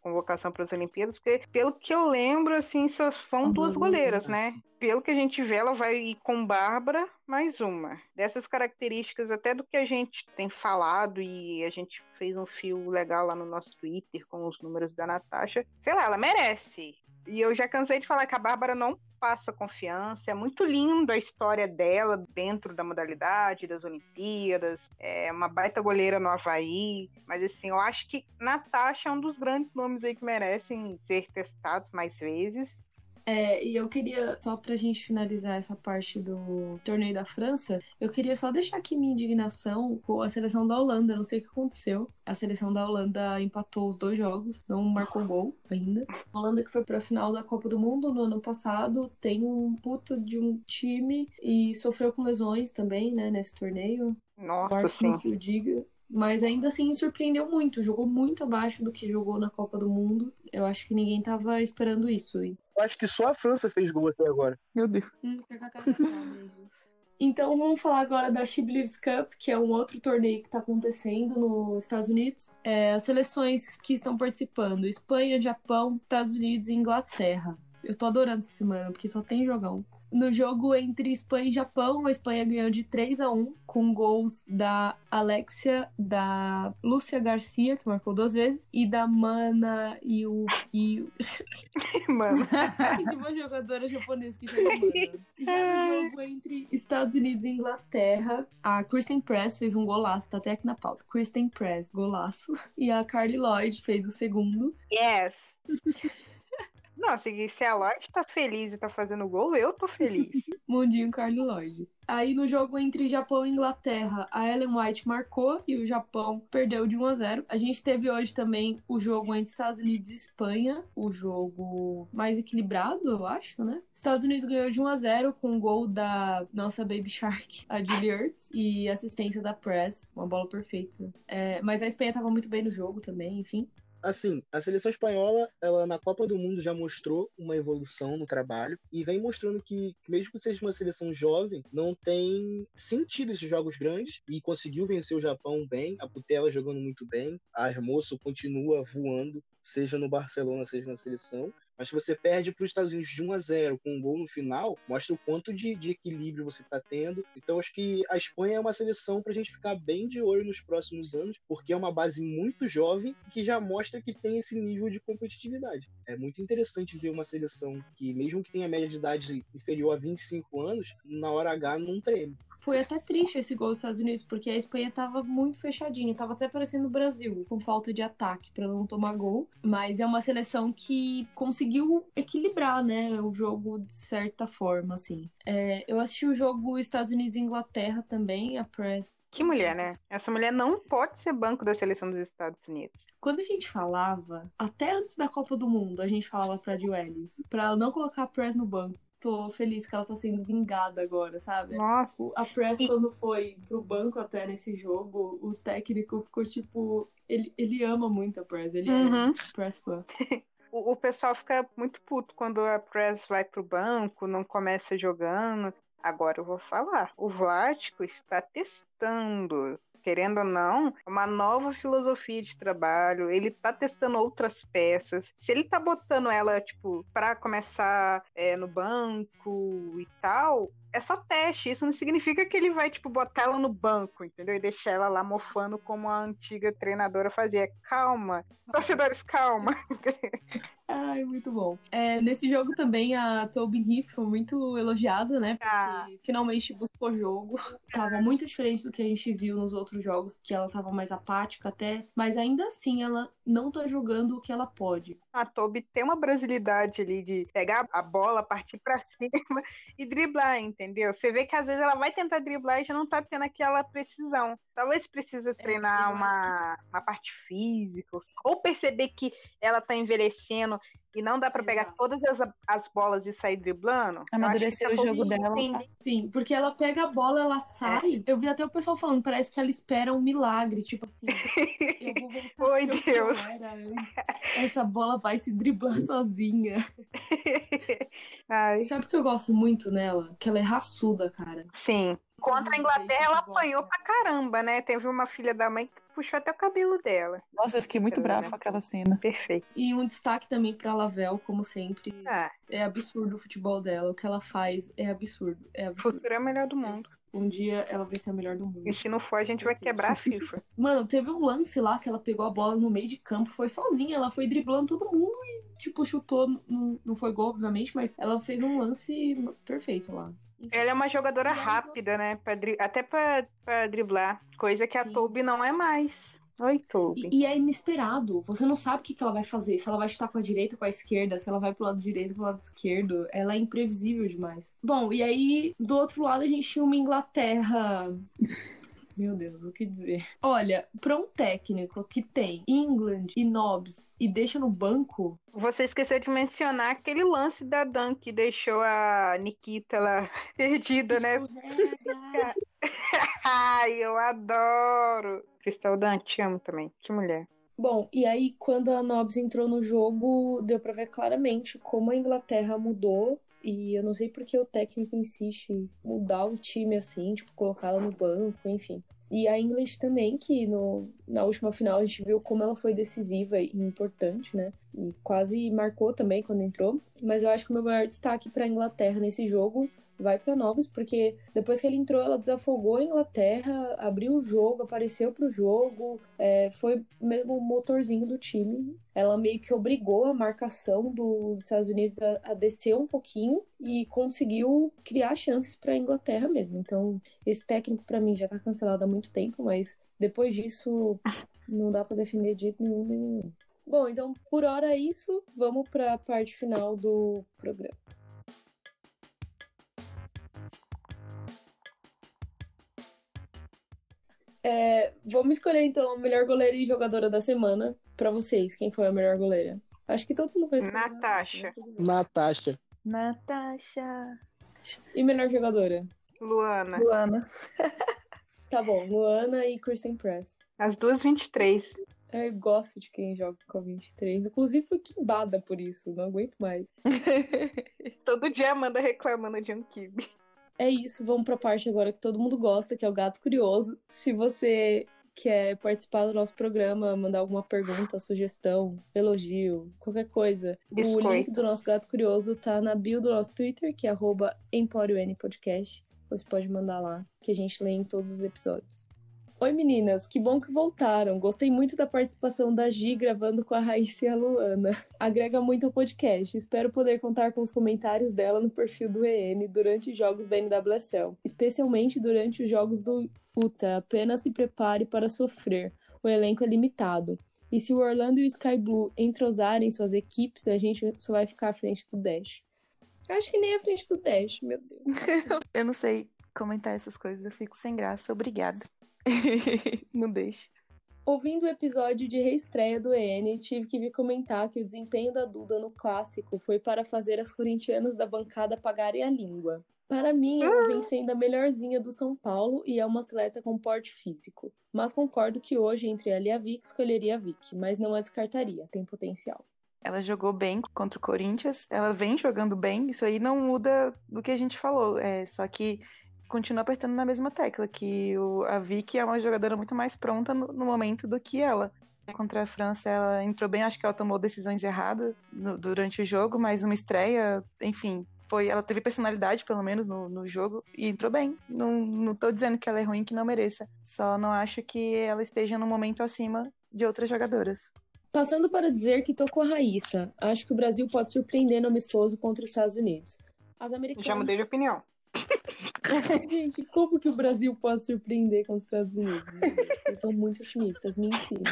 convocação para as Olimpíadas, porque pelo que eu lembro, assim, só foram São duas goleiras. né? Pelo que a gente vê, ela vai ir com Bárbara, mais uma. Dessas características, até do que a gente tem falado, e a gente fez um fio legal lá no nosso Twitter com os números da Natasha. Sei lá, ela merece. E eu já cansei de falar que a Bárbara não passa confiança. É muito linda a história dela dentro da modalidade, das Olimpíadas. É uma baita goleira no Havaí. Mas assim, eu acho que Natasha é um dos grandes nomes aí que merecem ser testados mais vezes. É, e eu queria, só pra gente finalizar essa parte do torneio da França, eu queria só deixar aqui minha indignação com a seleção da Holanda. Não sei o que aconteceu. A seleção da Holanda empatou os dois jogos, não marcou gol ainda. A Holanda que foi pra final da Copa do Mundo no ano passado, tem um puta de um time e sofreu com lesões também, né, nesse torneio. Nossa, sim. que eu diga. Mas ainda assim surpreendeu muito. Jogou muito abaixo do que jogou na Copa do Mundo. Eu acho que ninguém tava esperando isso. Eu acho que só a França fez gol até agora. Meu Deus. Hum. Então vamos falar agora da She Believes Cup, que é um outro torneio que está acontecendo nos Estados Unidos. É, as seleções que estão participando: Espanha, Japão, Estados Unidos e Inglaterra. Eu tô adorando essa semana, porque só tem jogão. No jogo entre Espanha e Japão, a Espanha ganhou de 3 a 1 com gols da Alexia, da Lúcia Garcia, que marcou duas vezes, e da Mana e o. E... Mano. de uma jogadora japonesa que chama Mana. Já no jogo entre Estados Unidos e Inglaterra, a Kristen Press fez um golaço, tá até aqui na pauta. Kristen Press, golaço. E a Carly Lloyd fez o segundo. Yes. Nossa, se a Lloyd tá feliz e tá fazendo gol, eu tô feliz. Mundinho Carly Lloyd. Aí no jogo entre Japão e Inglaterra, a Ellen White marcou e o Japão perdeu de 1 a 0. A gente teve hoje também o jogo entre Estados Unidos e Espanha, o jogo mais equilibrado, eu acho, né? Estados Unidos ganhou de 1 a 0 com o gol da nossa Baby Shark, a Julie Ertz, e assistência da Press, uma bola perfeita. É, mas a Espanha tava muito bem no jogo também, enfim. Assim, a seleção espanhola, ela na Copa do Mundo já mostrou uma evolução no trabalho e vem mostrando que, mesmo que seja uma seleção jovem, não tem sentido esses jogos grandes e conseguiu vencer o Japão bem, a Putela jogando muito bem, a Hermoso continua voando, seja no Barcelona, seja na seleção. Mas se você perde para os Estados Unidos de 1 a 0 com um gol no final, mostra o quanto de, de equilíbrio você está tendo. Então acho que a Espanha é uma seleção para a gente ficar bem de olho nos próximos anos, porque é uma base muito jovem que já mostra que tem esse nível de competitividade. É muito interessante ver uma seleção que, mesmo que tenha média de idade inferior a 25 anos, na hora H não treme. Foi até triste esse gol dos Estados Unidos, porque a Espanha tava muito fechadinha, tava até parecendo o Brasil, com falta de ataque para não tomar gol. Mas é uma seleção que conseguiu equilibrar, né, o jogo de certa forma, assim. É, eu assisti o jogo Estados Unidos e Inglaterra também, a Press. Que mulher, né? Essa mulher não pode ser banco da seleção dos Estados Unidos. Quando a gente falava, até antes da Copa do Mundo, a gente falava pra Jill Ellis, pra não colocar a Press no banco. Tô feliz que ela tá sendo vingada agora, sabe? Nossa. O- A Press, quando foi pro banco até nesse jogo, o técnico ficou tipo. Ele, ele ama muito a Press, ele Uhum. é Press fã. O, o pessoal fica muito puto quando a Press vai pro banco, não começa jogando. Agora eu vou falar. O Vlático está testando, querendo ou não, uma nova filosofia de trabalho. Ele tá testando outras peças. Se ele tá botando ela, tipo, pra começar é, no banco e tal, é só teste. Isso não significa que ele vai, tipo, botar ela no banco, entendeu? E deixar ela lá mofando como a antiga treinadora fazia. Calma. Torcedores, calma. Ai, muito bom. É, nesse jogo também a Tobin Heath foi muito elogiada, né? Porque Ah. finalmente buscou jogo. Tava muito diferente do que a gente viu nos outros jogos, que ela tava mais apática até. Mas ainda assim, ela não tá jogando o que ela pode. A Toby tem uma brasilidade ali de pegar a bola, partir pra cima e driblar, entendeu? Você vê que às vezes ela vai tentar driblar e já não tá tendo aquela precisão. Talvez precisa treinar eu uma, uma parte física, ou perceber que ela tá envelhecendo e não dá pra pegar todas as, as bolas e sair driblando. Amadurecer o jogo dela. entender- Sim, porque ela pega a bola, ela sai. Eu vi até o pessoal falando, parece que ela espera um milagre. Tipo assim, eu vou voltar Oi, Deus. Essa bola vai se driblar sozinha. Ai, Sabe o que eu gosto muito nela? Que ela é raçuda, cara. sim. Contra a Inglaterra, ela apanhou pra caramba, né? Teve uma filha da mãe que puxou até o cabelo dela. Nossa, eu fiquei muito brava com aquela cena. Perfeito. E um destaque também pra Lavelle, como sempre. Ah, É absurdo o futebol dela. O que ela faz é absurdo. É absurdo. futuro é o melhor do mundo. Um dia ela vai ser a melhor do mundo. E se não for, a gente vai quebrar a FIFA. Mano, teve um lance lá que ela pegou a bola no meio de campo, foi sozinha, ela foi driblando todo mundo e, tipo, chutou. Não, não foi gol, obviamente, mas ela fez um lance perfeito lá. Ela é uma jogadora rápida, né? Pra dri- Até pra, pra driblar. Coisa que a Sim. Toby não é mais. Oi, Toby. E, e é inesperado. Você não sabe o que, que ela vai fazer. Se ela vai chutar com a direita ou com a esquerda, se ela vai pro lado direito ou pro lado esquerdo. Ela é imprevisível demais. Bom, e aí, do outro lado, a gente tinha uma Inglaterra. Meu Deus, o que dizer? Olha, pra um técnico que tem England e Nobs e deixa no banco, Você esqueceu de mencionar aquele lance da Dan que deixou a Nikita lá perdida, né? Ai, eu adoro. Cristal Dan, te amo também. Que mulher. Bom, e aí quando a Nobs entrou no jogo, deu pra ver claramente como a Inglaterra mudou. E eu não sei porque o técnico insiste em mudar o time assim, tipo, colocá-la no banco, enfim. E a English também, que no, na última final a gente viu como ela foi decisiva e importante, né? E quase marcou também quando entrou. Mas eu acho que o meu maior destaque pra Inglaterra nesse jogo vai pra Novos, porque depois que ele entrou, ela desafogou a Inglaterra, abriu o jogo, apareceu pro jogo, é, foi mesmo o motorzinho do time. Ela meio que obrigou a marcação do- dos Estados Unidos a, a descer um pouquinho e conseguiu criar chances pra Inglaterra mesmo. Então, esse técnico pra mim já tá cancelado há muito tempo, mas depois disso não dá pra defender de jeito nenhum, nenhum. Bom, então por hora é isso. Vamos pra parte final do programa. É, vamos escolher então a melhor goleira e jogadora da semana pra vocês. Quem foi a melhor goleira? Acho que todo mundo vai escolher. Natasha. Natasha. Natasha. E melhor jogadora? Luana. Luana. Tá bom, Luana e Kristen Press. As duas 23. Eu gosto de quem joga com a 23. Inclusive, fui quimbada por isso. Não aguento mais. Todo dia a Amanda reclamando de um kibe. É isso, vamos pra parte agora que todo mundo gosta, que é o Gato Curioso. Se você quer participar do nosso programa, mandar alguma pergunta, sugestão, elogio, qualquer coisa, o Biscoito. link do nosso Gato Curioso tá na bio do nosso Twitter, que é arroba EmpórioN Podcast. Você pode mandar lá, que a gente lê em todos os episódios. Oi meninas, que bom que voltaram. Gostei muito da participação da Gi gravando com a Raíssa e a Luana. Agrega muito ao podcast. Espero poder contar com os comentários dela no perfil do EN durante os jogos da NWSL, especialmente durante os jogos do UTA. Apenas se prepare para sofrer. O elenco é limitado. E se o Orlando e o Sky Blue entrosarem suas equipes, a gente só vai ficar à frente do Dash. Acho que nem à frente do Dash, meu Deus. Eu não sei comentar essas coisas, eu fico sem graça. Obrigada. não deixe. Ouvindo o episódio de reestreia do EN, tive que vir comentar que o desempenho da Duda no clássico foi para fazer as corintianas da bancada pagarem a língua. Para mim, ela vem sendo a melhorzinha do São Paulo e é uma atleta com porte físico. Mas concordo que hoje, entre ela e a Vic, escolheria a Vic, mas não a descartaria, tem potencial. Ela jogou bem contra o Corinthians, ela vem jogando bem, isso aí não muda do que a gente falou. É, só que continua apertando na mesma tecla, que o, a Vicky é uma jogadora muito mais pronta no, no momento do que ela. Contra a França, ela entrou bem, acho que ela tomou decisões erradas no- durante o jogo, mas uma estreia, enfim, foi, ela teve personalidade, pelo menos, no, no jogo, e entrou bem. Não, não tô dizendo que ela é ruim, que não mereça. Só não acho que ela esteja no momento acima de outras jogadoras. Passando para dizer que tô com a Raíssa. Acho que o Brasil pode surpreender no amistoso contra os Estados Unidos. As americanas... Já mudei de opinião. Gente, como que o Brasil pode surpreender com os Estados Unidos? Vocês são muito otimistas, me ensinam.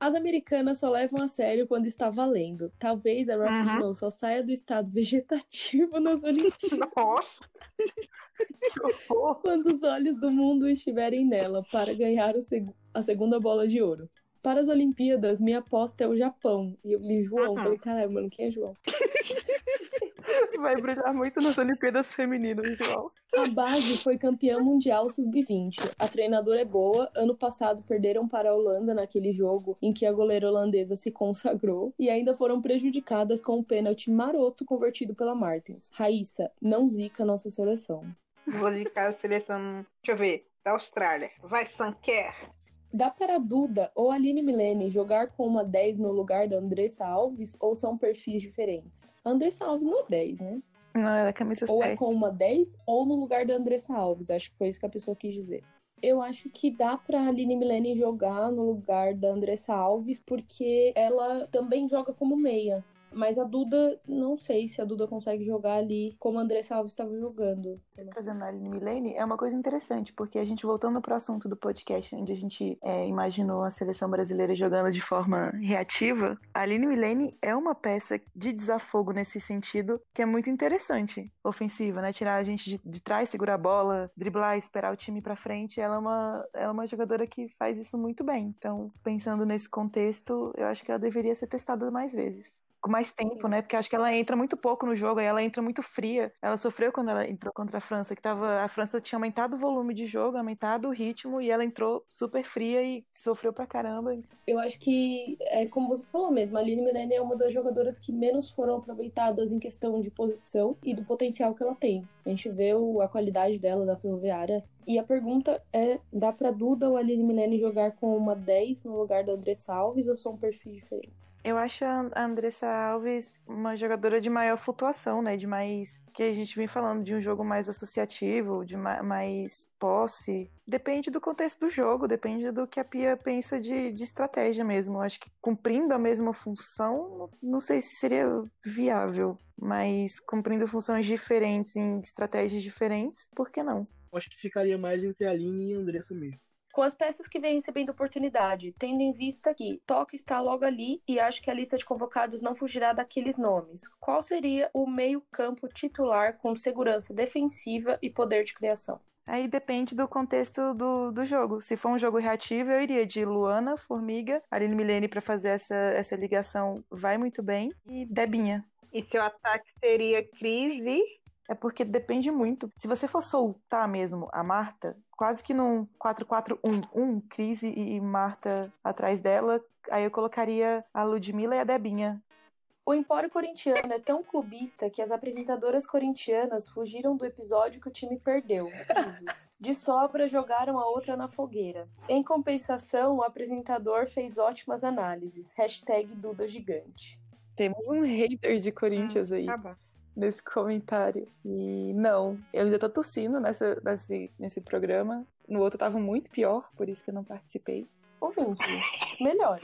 As americanas só levam a sério quando está valendo. Talvez a Rapinoe só saia do estado vegetativo nas Olimpíadas Nossa. quando os olhos do mundo estiverem nela para ganhar seg- a segunda bola de ouro. Para as Olimpíadas, minha aposta é o Japão. E eu li João, Uhum. falei, caralho, mano, quem é João? Vai brilhar muito nas Olimpíadas Femininas, João. A base foi campeã mundial sub-20. A treinadora é boa. Ano passado perderam para a Holanda naquele jogo em que a goleira holandesa se consagrou e ainda foram prejudicadas com um pênalti maroto convertido pela Martins. Raíssa, não zica nossa seleção. Vou indicar a seleção. Deixa eu ver. Da Austrália. Vai, Sanquer. Dá para a Duda ou a Aline Milene jogar com uma 10 no lugar da Andressa Alves ou são perfis diferentes? A Andressa Alves não é 10, né? Não, ela é camisa Ou 7. é com uma 10 ou no lugar da Andressa Alves. Acho que foi isso que a pessoa quis dizer. Eu acho que dá pra Aline Milene jogar no lugar da Andressa Alves, porque ela também joga como meia. Mas a Duda, não sei se a Duda consegue jogar ali como a Andressa Alves estava jogando. Trazendo a Aline Milene é uma coisa interessante, porque a gente voltando para o assunto do podcast, onde a gente é, imaginou a seleção brasileira jogando de forma reativa, a Aline Milene é uma peça de desafogo nesse sentido que é muito interessante, ofensiva, né? Tirar a gente de, de trás, segurar a bola, driblar, esperar o time para frente. Ela é, uma, ela é uma jogadora que faz isso muito bem. Então, pensando nesse contexto, eu acho que ela deveria ser testada mais vezes com mais tempo, né? Porque acho que ela entra muito pouco no jogo, aí ela entra muito fria. Ela sofreu quando ela entrou contra a França, que tava a França tinha aumentado o volume de jogo, aumentado o ritmo e ela entrou super fria e sofreu pra caramba. Eu acho que é como você falou mesmo, a Aline Milene é uma das jogadoras que menos foram aproveitadas em questão de posição e do potencial que ela tem. A gente vê a qualidade dela da ferroviária. E a pergunta é: dá pra Duda ou a Aline Milene jogar com uma 10 no lugar da Andressa Alves ou são perfis diferentes? Eu acho a Andressa Alves uma jogadora de maior flutuação, né? De mais. que a gente vem falando, de um jogo mais associativo, de ma mais posse. Depende do contexto do jogo, depende do que a Pia pensa de, de estratégia mesmo. Acho que cumprindo a mesma função, não sei se seria viável, mas cumprindo funções diferentes em estratégias diferentes, por que não? Acho que ficaria mais entre a Aline e a Andressa mesmo. Com as peças que vêm recebendo oportunidade, tendo em vista que Toque está logo ali e acho que a lista de convocados não fugirá daqueles nomes, qual seria o meio-campo titular com segurança defensiva e poder de criação? Aí depende do contexto do, do jogo. Se for um jogo reativo, eu iria de Luana, Formiga, Aline Milene para fazer essa, essa ligação vai muito bem, e Debinha. E seu ataque seria Cris e É porque depende muito. Se você for soltar mesmo a Marta, quase que num 4-4-1-1, Cris e Marta atrás dela, aí eu colocaria a Ludmilla e a Debinha. O Empório Corintiano é tão clubista que as apresentadoras corintianas fugiram do episódio que o time perdeu. De sobra, jogaram a outra na fogueira. Em compensação, o apresentador fez ótimas análises. Hashtag Duda Gigante. Temos um hater de Corinthians aí. Tá bom. Nesse comentário. E não, eu ainda tô tossindo nessa, nesse, nesse programa. No outro tava muito pior, por isso que eu não participei. Ouvinte, melhor.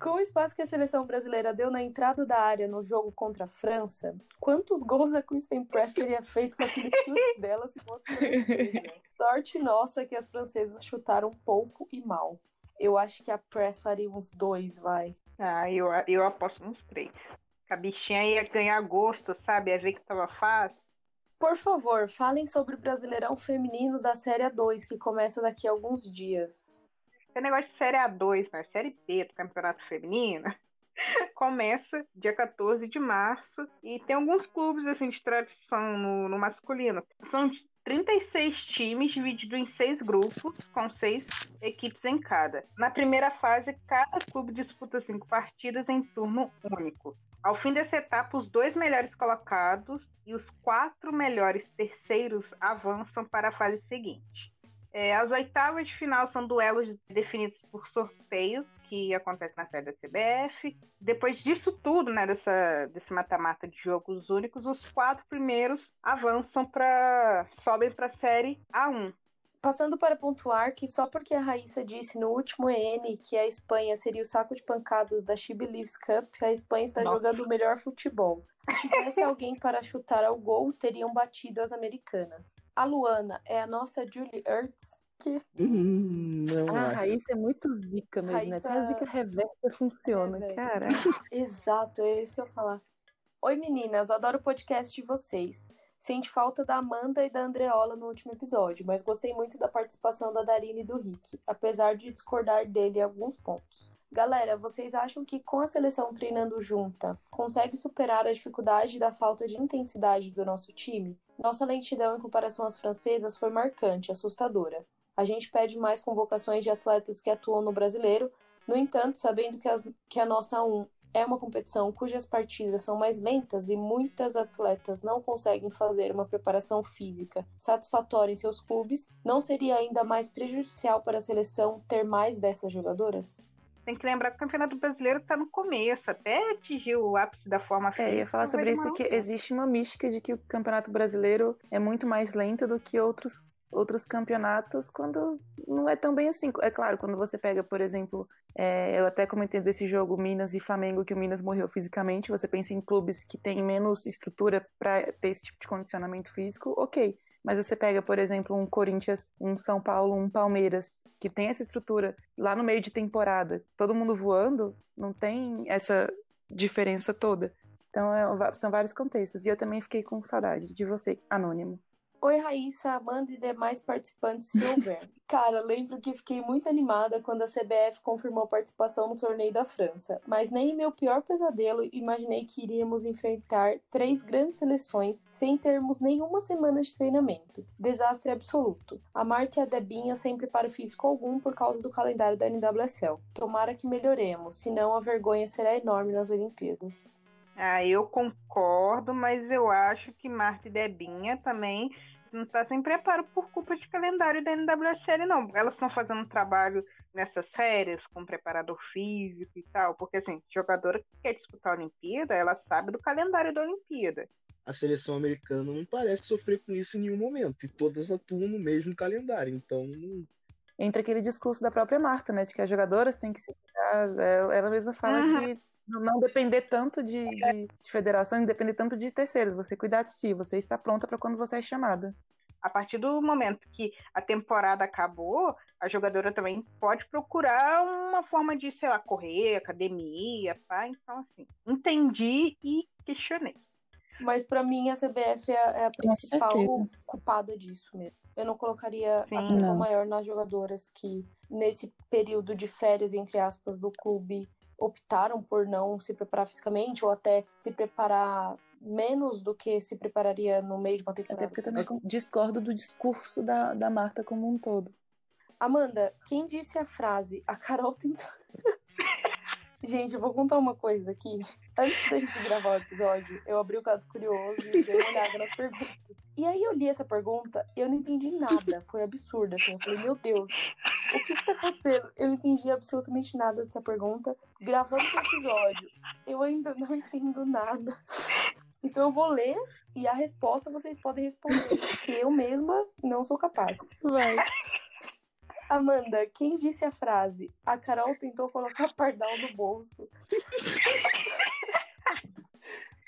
Com o espaço que a seleção brasileira deu na entrada da área no jogo contra a França, quantos gols a Kristen Press teria feito com aqueles chutes dela se fosse francesa? Sorte nossa que as francesas chutaram pouco e mal. Eu acho que a Press faria uns dois, vai. Ah, eu, eu aposto uns três. A bichinha ia ganhar gosto, sabe? Ia ver que tava fácil. Por favor, falem sobre o Brasileirão Feminino da Série A2, que começa daqui a alguns dias. Esse negócio de Série A2, né? Série B do Campeonato Feminino, começa dia 14 de março e tem alguns clubes assim de tradição no, no masculino. São 36 times divididos em seis grupos, com seis equipes em cada. Na primeira fase, cada clube disputa cinco partidas em turno único. Ao fim dessa etapa, os dois melhores colocados e os quatro melhores terceiros avançam para a fase seguinte. É, as oitavas de final são duelos definidos por sorteio, que acontece na série da CBF. Depois disso tudo, né, dessa, desse mata-mata de jogos únicos, os quatro primeiros avançam para sobem para a série A1. Passando para pontuar que só porque a Raíssa disse no último EN que a Espanha seria o saco de pancadas da She Believes Cup, a Espanha está Nossa. jogando o melhor futebol. Se tivesse alguém para chutar ao gol, teriam batido as americanas. A Luana é a nossa Julie Ertz, que Hum, não Ah, a acho. Raíssa é muito zica mesmo, né? Até a Raíssa- zica reversa funciona, É, cara. Exato, é isso que eu ia falar. Oi meninas, adoro o podcast de vocês. Sente falta da Amanda e da Andreola no último episódio, mas gostei muito da participação da Darine e do Rick, apesar de discordar dele em alguns pontos. Galera, vocês acham que com a seleção treinando junta, consegue superar a dificuldade da falta de intensidade do nosso time? Nossa lentidão em comparação às francesas foi marcante, assustadora. A gente pede mais convocações de atletas que atuam no brasileiro, no entanto, sabendo que, as- que a nossa 1 é uma competição cujas partidas são mais lentas e muitas atletas não conseguem fazer uma preparação física satisfatória em seus clubes, não seria ainda mais prejudicial para a seleção ter mais dessas jogadoras? Tem que lembrar que o Campeonato Brasileiro está no começo, até atingir o ápice da forma física. É, eu ia falar sobre isso que existe uma mística de que o Campeonato Brasileiro é muito mais lento do que outros outros campeonatos quando não é tão bem assim. É claro, quando você pega, por exemplo, é, eu até comentei desse jogo Minas e Flamengo, que o Minas morreu fisicamente, você pensa em clubes que têm menos estrutura para ter esse tipo de condicionamento físico, ok. Mas você pega, por exemplo, um Corinthians, um São Paulo, um Palmeiras, que tem essa estrutura lá no meio de temporada, todo mundo voando, não tem essa diferença toda. Então, é, são vários contextos. E eu também fiquei com saudade de você, anônimo. Oi, Raíssa, Amanda e demais participantes, se houver. Cara, lembro que fiquei muito animada quando a CBF confirmou participação no torneio da França, mas nem em meu pior pesadelo imaginei que iríamos enfrentar três grandes seleções sem termos nenhuma semana de treinamento. Desastre absoluto. A Marta e a Debinha sem preparo físico algum por causa do calendário da NWSL. Tomara que melhoremos, senão a vergonha será enorme nas Olimpíadas. Ah, eu concordo, mas eu acho que Marta e Debinha também não está sem preparo por culpa de calendário da NWSL, não. Elas estão fazendo um trabalho nessas férias com preparador físico e tal, porque assim, jogadora que quer disputar a Olimpíada, ela sabe do calendário da Olimpíada. A seleção americana não parece sofrer com isso em nenhum momento, e todas atuam no mesmo calendário, então entra aquele discurso da própria Marta, né? De que as jogadoras têm que se cuidar. Ela mesma fala uhum. que não depender tanto de, de, de federação, não depender tanto de terceiros. Você cuidar de si, você está pronta para quando você é chamada. A partir do momento que a temporada acabou, a jogadora também pode procurar uma forma de, sei lá, correr, academia, pá. Então, assim, entendi e questionei. Mas para mim a CBF é, é a principal culpada disso mesmo. Eu não colocaria Sim, a culpa maior nas jogadoras que, nesse período de férias, entre aspas, do clube, optaram por não se preparar fisicamente ou até se preparar menos do que se prepararia no meio de uma temporada. Até porque também discordo do discurso da, da Marta como um todo. Amanda, quem disse a frase a Carol tentou. Gente, eu vou contar uma coisa aqui. Antes da gente gravar o episódio, eu abri o caso curioso e dei uma olhada nas perguntas. E aí eu li essa pergunta e eu não entendi nada. Foi absurdo, assim. Eu falei, meu Deus, o que que tá acontecendo? Eu não entendi absolutamente nada dessa pergunta. Gravando esse episódio, eu ainda não entendo nada. Então eu vou ler e a resposta vocês podem responder. Porque eu mesma não sou capaz. Vai. Amanda, quem disse a frase? A Carol tentou colocar pardal no bolso.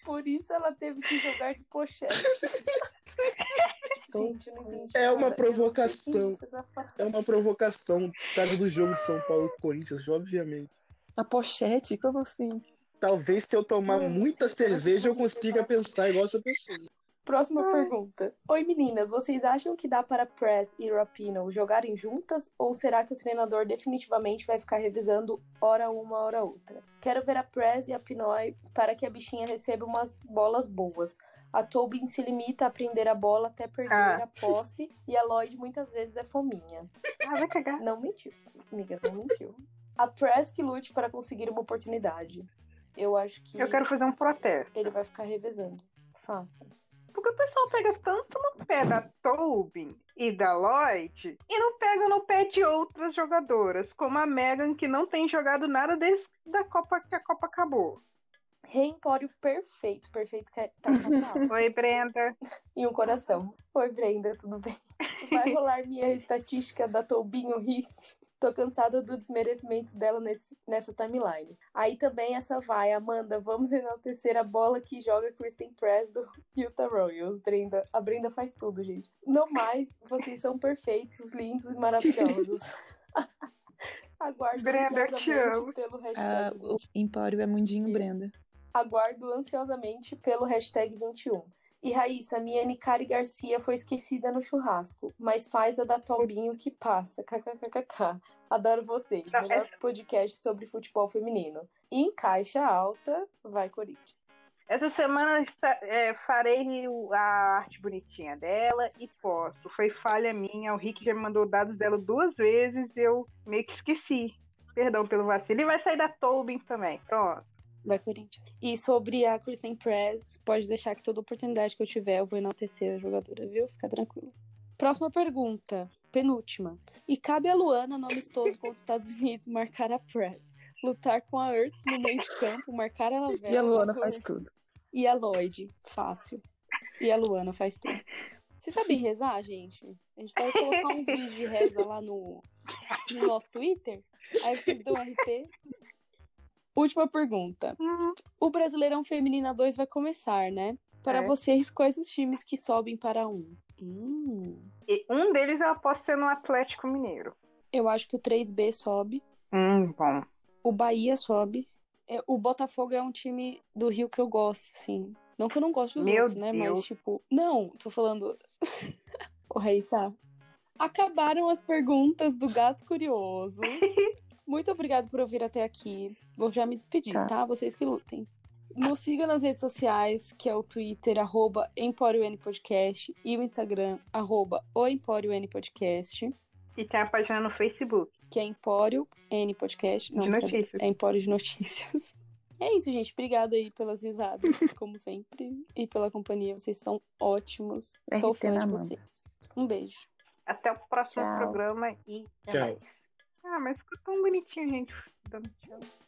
Por isso ela teve que jogar de pochete. Gente, não entendi. É uma provocação. É uma provocação. Caso do jogo de São Paulo e Corinthians, obviamente. A pochete? Como assim? Talvez se eu tomar muita cerveja eu consiga pensar igual essa pessoa. Próxima Ai. pergunta. Oi meninas, vocês acham que dá para Press e Rapino jogarem juntas ou será que o treinador definitivamente vai ficar revisando hora uma, hora outra? Quero ver a Press e a Pinoy para que a bichinha receba umas bolas boas. A Tobin se limita a prender a bola até perder ah. a posse e a Lloyd muitas vezes é fominha. Ah, vai cagar. Não mentiu, amiga, não mentiu. A Press que lute para conseguir uma oportunidade. Eu acho que. Eu quero fazer um protesto. Ele vai ficar revezando. Faça. Porque o pessoal pega tanto no pé da Tobin e da Lloyd e não pega no pé de outras jogadoras, como a Megan, que não tem jogado nada desde da Copa que a Copa acabou. Reempório perfeito, perfeito. Tá Oi, Brenda. E um coração. Oi, Brenda, tudo bem? Vai rolar minha estatística da Tobinho Riff Tô cansada do desmerecimento dela nesse, nessa timeline. Aí também essa vai, Amanda, vamos enaltecer a bola que joga Kristen Press do Utah Royals. Brenda, a Brenda faz tudo, gente. No mais, vocês são perfeitos, lindos e maravilhosos. Aguardo Brenda, te amo. pelo hashtag uh, O Empório é mundinho, Brenda. Aguardo ansiosamente pelo hashtag 21. E Raíssa, minha Nicari Garcia foi esquecida no churrasco, mas faz a da Tobinho que passa. KKKKK. Adoro vocês. Não, Melhor essa... podcast sobre futebol feminino. E em caixa alta, vai Corinthians. Essa semana é, farei a arte bonitinha dela e posso. Foi falha minha. O Rick já me mandou dados dela duas vezes e eu meio que esqueci. Perdão pelo vacilo. E vai sair da Tobin também. Pronto. Vai, Corinthians. E sobre a Kristen Press, pode deixar que toda oportunidade que eu tiver, eu vou enaltecer a jogadora, viu? Fica tranquilo. Próxima pergunta, penúltima. E cabe a Luana, no amistoso com os Estados Unidos, marcar a Press, lutar com a Ertz no meio de campo, marcar a Lavelle. E a Luana faz tudo. E a Lloyd, fácil. E a Luana faz tudo. Vocês sabem rezar, gente? A gente vai colocar uns vídeos de reza lá no, no nosso Twitter. Aí vocês dão RP. Última pergunta. O Brasileirão Feminina 2 vai começar, né? Para É. vocês, quais os times que sobem para um? Hum, E um deles eu aposto ser no Atlético Mineiro. eu acho que o 3B sobe. Hum, bom. O Bahia sobe. É, o Botafogo é um time do Rio que eu gosto, assim. Não que eu não gosto dos Meu outros, né? Mas, tipo. Não, tô falando. Ô, Raíssa. Acabaram as perguntas do Gato Curioso. Muito obrigado por ouvir até aqui. Vou já me despedir, Tá. tá? Vocês que lutem. Nos siga nas redes sociais, que é o Twitter, arroba Empório N Podcast, e o Instagram, arroba o Empório N Podcast, E tem a página no Facebook. que é Empório N Podcast. Não, De notícias. É Empório de Notícias. É isso, gente. Obrigada aí pelas risadas, como sempre. E pela companhia. Vocês são ótimos. Sou RT fã de vocês. Um beijo. Até o próximo Tchau. programa e é Tchau. nóis. Ah, mas ficou tão bonitinho, gente. Dando tchau.